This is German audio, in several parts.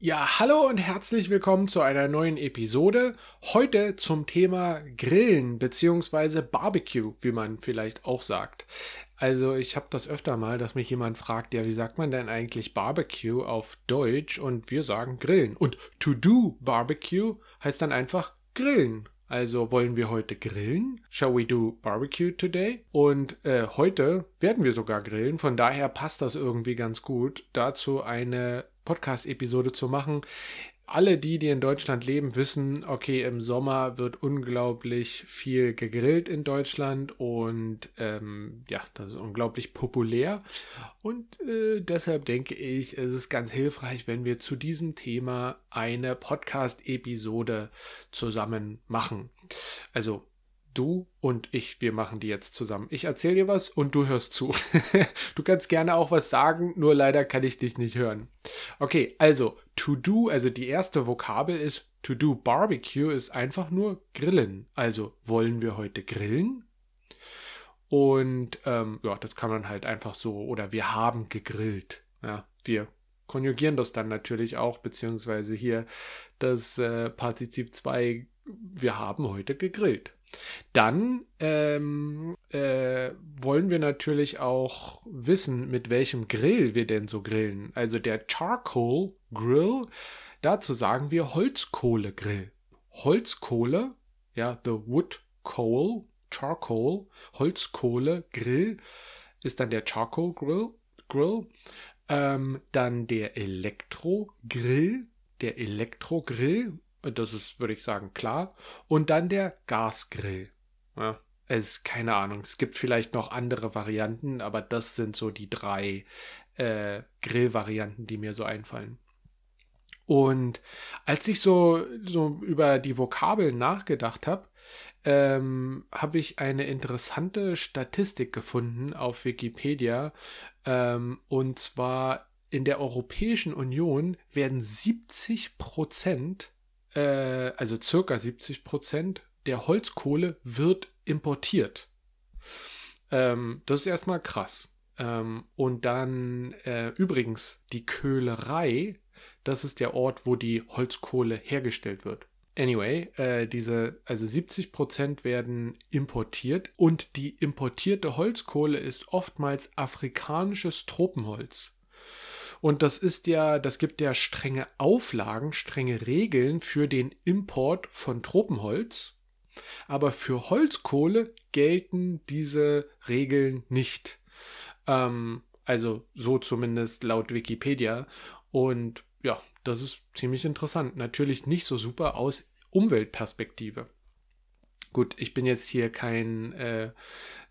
Ja, hallo und herzlich willkommen zu einer neuen Episode. Heute zum Thema Grillen bzw. Barbecue, wie man vielleicht auch sagt. Also ich habe das öfter mal, dass mich jemand fragt, ja, wie sagt man denn eigentlich Barbecue auf Deutsch? Und wir sagen Grillen. Und to do Barbecue heißt dann einfach Grillen. Also wollen wir heute grillen? Shall we do barbecue today? Und äh, heute werden wir sogar grillen. Von daher passt das irgendwie ganz gut, dazu eine Podcast-Episode zu machen. Alle die, die in Deutschland leben, wissen, okay, im Sommer wird unglaublich viel gegrillt in Deutschland und ähm, ja, das ist unglaublich populär. Und äh, deshalb denke ich, es ist ganz hilfreich, wenn wir zu diesem Thema eine Podcast-Episode zusammen machen. Also du und ich, wir machen die jetzt zusammen. Ich erzähle dir was und du hörst zu. du kannst gerne auch was sagen, nur leider kann ich dich nicht hören. Okay, also to do, also die erste Vokabel ist to do barbecue ist einfach nur grillen. Also wollen wir heute grillen? Und ähm, ja, das kann man halt einfach so, oder wir haben gegrillt. Ja, wir konjugieren das dann natürlich auch, beziehungsweise hier das äh, Partizip 2, wir haben heute gegrillt. Dann ähm, äh, wollen wir natürlich auch wissen, mit welchem Grill wir denn so grillen. Also der Charcoal Grill, dazu sagen wir Holzkohlegrill. Holzkohle, ja, the wood coal, Charcoal, Holzkohle Grill ist dann der Charcoal Grill. Grill. Ähm, dann der Elektrogrill, der Elektrogrill das ist, würde ich sagen, klar. Und dann der Gasgrill. Ja, es keine Ahnung. Es gibt vielleicht noch andere Varianten, aber das sind so die drei äh, Grillvarianten, die mir so einfallen. Und als ich so, so über die Vokabeln nachgedacht habe, ähm, habe ich eine interessante Statistik gefunden auf Wikipedia. Ähm, und zwar in der Europäischen Union werden 70 Prozent äh, also circa 70 Prozent der Holzkohle wird importiert. Ähm, das ist erstmal krass. Ähm, und dann äh, übrigens die Köhlerei, das ist der Ort, wo die Holzkohle hergestellt wird. Anyway, äh, diese, also 70 Prozent werden importiert und die importierte Holzkohle ist oftmals afrikanisches Tropenholz. Und das ist ja, das gibt ja strenge Auflagen, strenge Regeln für den Import von Tropenholz. Aber für Holzkohle gelten diese Regeln nicht. Ähm, also so zumindest laut Wikipedia. Und ja, das ist ziemlich interessant. Natürlich nicht so super aus Umweltperspektive. Gut, ich bin jetzt hier kein äh,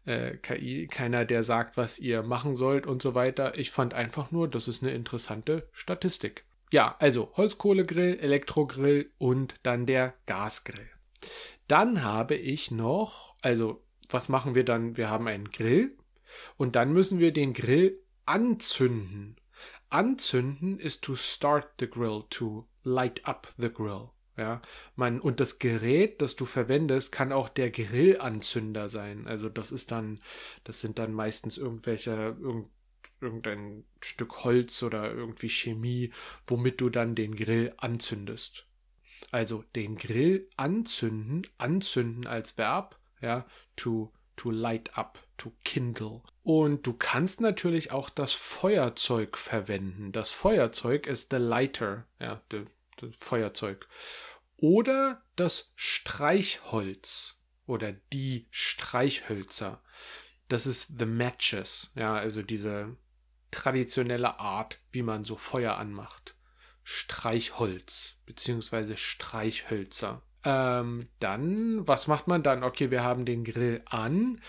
äh, KI, keiner, der sagt, was ihr machen sollt und so weiter. Ich fand einfach nur, das ist eine interessante Statistik. Ja, also Holzkohlegrill, Elektrogrill und dann der Gasgrill. Dann habe ich noch, also was machen wir dann? Wir haben einen Grill und dann müssen wir den Grill anzünden. Anzünden ist to start the grill, to light up the grill. Ja, man, und das Gerät, das du verwendest, kann auch der Grillanzünder sein. Also das ist dann, das sind dann meistens irgendwelche, irgend, irgendein Stück Holz oder irgendwie Chemie, womit du dann den Grill anzündest. Also den Grill anzünden, anzünden als Verb, ja, to, to light up, to kindle. Und du kannst natürlich auch das Feuerzeug verwenden. Das Feuerzeug ist the lighter, ja, the, Feuerzeug oder das Streichholz oder die Streichhölzer. Das ist the matches, ja, also diese traditionelle Art, wie man so Feuer anmacht. Streichholz beziehungsweise Streichhölzer. Ähm, dann, was macht man dann? Okay, wir haben den Grill an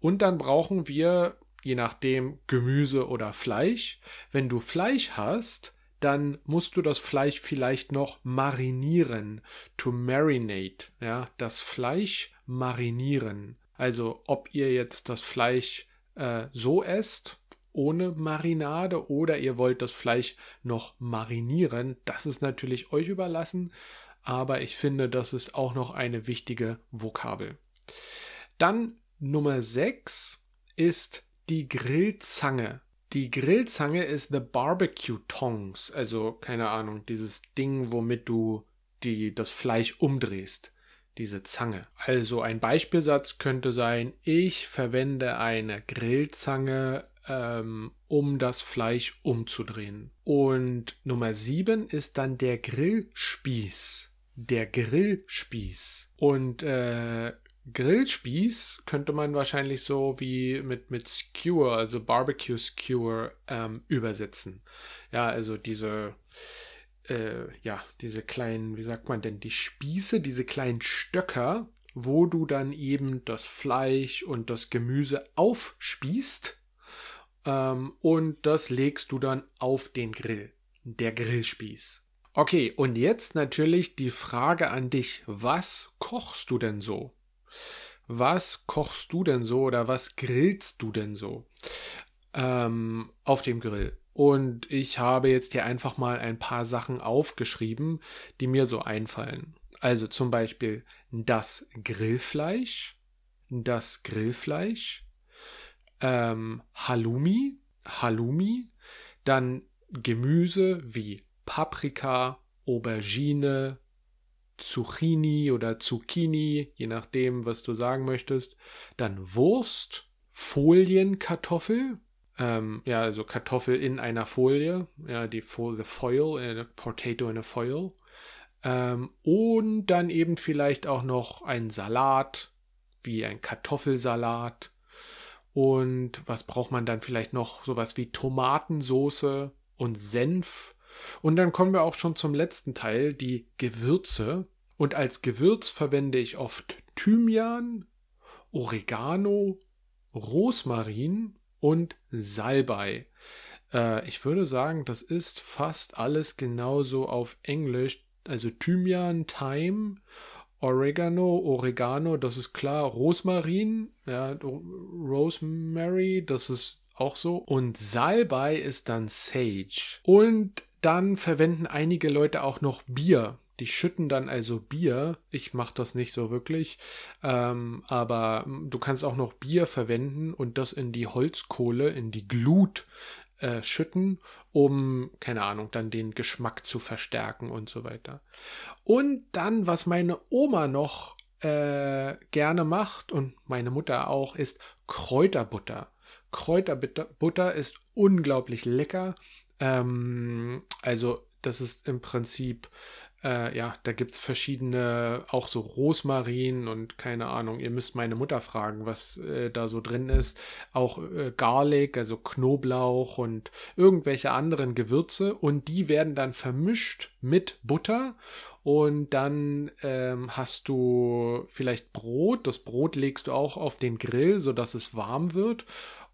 und dann brauchen wir, je nachdem, Gemüse oder Fleisch. Wenn du Fleisch hast, dann musst du das Fleisch vielleicht noch marinieren. To marinate, ja, das Fleisch marinieren. Also ob ihr jetzt das Fleisch äh, so esst, ohne Marinade, oder ihr wollt das Fleisch noch marinieren, das ist natürlich euch überlassen, aber ich finde, das ist auch noch eine wichtige Vokabel. Dann Nummer 6 ist die Grillzange. Die Grillzange ist the Barbecue Tongs, also keine Ahnung, dieses Ding, womit du die, das Fleisch umdrehst, diese Zange. Also ein Beispielsatz könnte sein, ich verwende eine Grillzange, ähm, um das Fleisch umzudrehen. Und Nummer sieben ist dann der Grillspieß. Der Grillspieß. Und äh, Grillspieß könnte man wahrscheinlich so wie mit, mit Skewer, also Barbecue Skewer, ähm, übersetzen. Ja, also diese, äh, ja, diese kleinen, wie sagt man denn, die Spieße, diese kleinen Stöcker, wo du dann eben das Fleisch und das Gemüse aufspießt ähm, und das legst du dann auf den Grill. Der Grillspieß. Okay, und jetzt natürlich die Frage an dich, was kochst du denn so? Was kochst du denn so oder was grillst du denn so ähm, auf dem Grill? Und ich habe jetzt hier einfach mal ein paar Sachen aufgeschrieben, die mir so einfallen. Also zum Beispiel das Grillfleisch, das Grillfleisch, ähm, Halloumi, Halloumi, dann Gemüse wie Paprika, Aubergine, Zucchini oder Zucchini, je nachdem, was du sagen möchtest. Dann Wurst, Folienkartoffel, ähm, ja, also Kartoffel in einer Folie, ja, die the foil, äh, potato in a foil. Ähm, und dann eben vielleicht auch noch ein Salat, wie ein Kartoffelsalat. Und was braucht man dann vielleicht noch? Sowas wie Tomatensoße und Senf und dann kommen wir auch schon zum letzten Teil, die Gewürze. Und als Gewürz verwende ich oft Thymian, Oregano, Rosmarin und Salbei. Äh, ich würde sagen, das ist fast alles genauso auf Englisch. Also Thymian, Thyme, Oregano, Oregano, das ist klar. Rosmarin, ja, Rosemary, das ist auch so. Und Salbei ist dann Sage. Und dann verwenden einige Leute auch noch Bier. Die schütten dann also Bier. Ich mache das nicht so wirklich. Ähm, aber du kannst auch noch Bier verwenden und das in die Holzkohle, in die Glut äh, schütten, um, keine Ahnung, dann den Geschmack zu verstärken und so weiter. Und dann, was meine Oma noch äh, gerne macht und meine Mutter auch, ist Kräuterbutter. Kräuterbutter ist unglaublich lecker. Ähm, also das ist im Prinzip, äh, ja, da gibt es verschiedene, auch so Rosmarin und keine Ahnung, ihr müsst meine Mutter fragen, was äh, da so drin ist. Auch äh, Garlic, also Knoblauch und irgendwelche anderen Gewürze und die werden dann vermischt mit Butter und dann ähm, hast du vielleicht Brot. Das Brot legst du auch auf den Grill, sodass es warm wird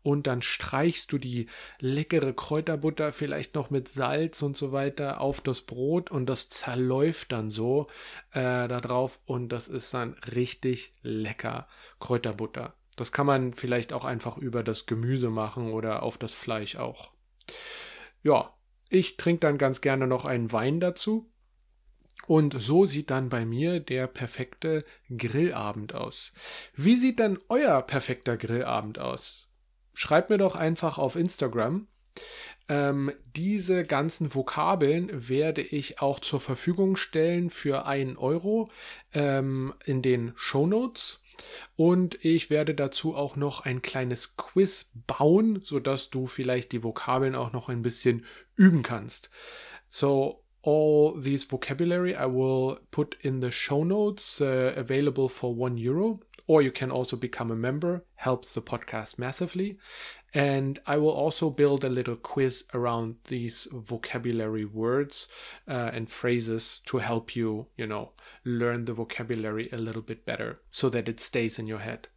und dann streichst du die leckere Kräuterbutter vielleicht noch mit Salz und so weiter auf das Brot und das zerläuft dann so äh, da drauf und das ist dann richtig lecker Kräuterbutter. Das kann man vielleicht auch einfach über das Gemüse machen oder auf das Fleisch auch. Ja, ich trinke dann ganz gerne noch einen Wein dazu. Und so sieht dann bei mir der perfekte Grillabend aus. Wie sieht denn euer perfekter Grillabend aus? Schreibt mir doch einfach auf Instagram. Ähm, diese ganzen Vokabeln werde ich auch zur Verfügung stellen für einen Euro ähm, in den Show Notes. Und ich werde dazu auch noch ein kleines Quiz bauen, sodass du vielleicht die Vokabeln auch noch ein bisschen üben kannst. So, all these vocabulary I will put in the show notes uh, available for one euro. Or you can also become a member helps the podcast massively and i will also build a little quiz around these vocabulary words uh, and phrases to help you you know learn the vocabulary a little bit better so that it stays in your head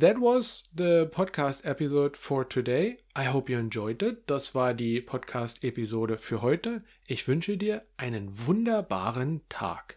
That was the podcast episode for today. I hope you enjoyed it. Das war die Podcast Episode für heute. Ich wünsche dir einen wunderbaren Tag.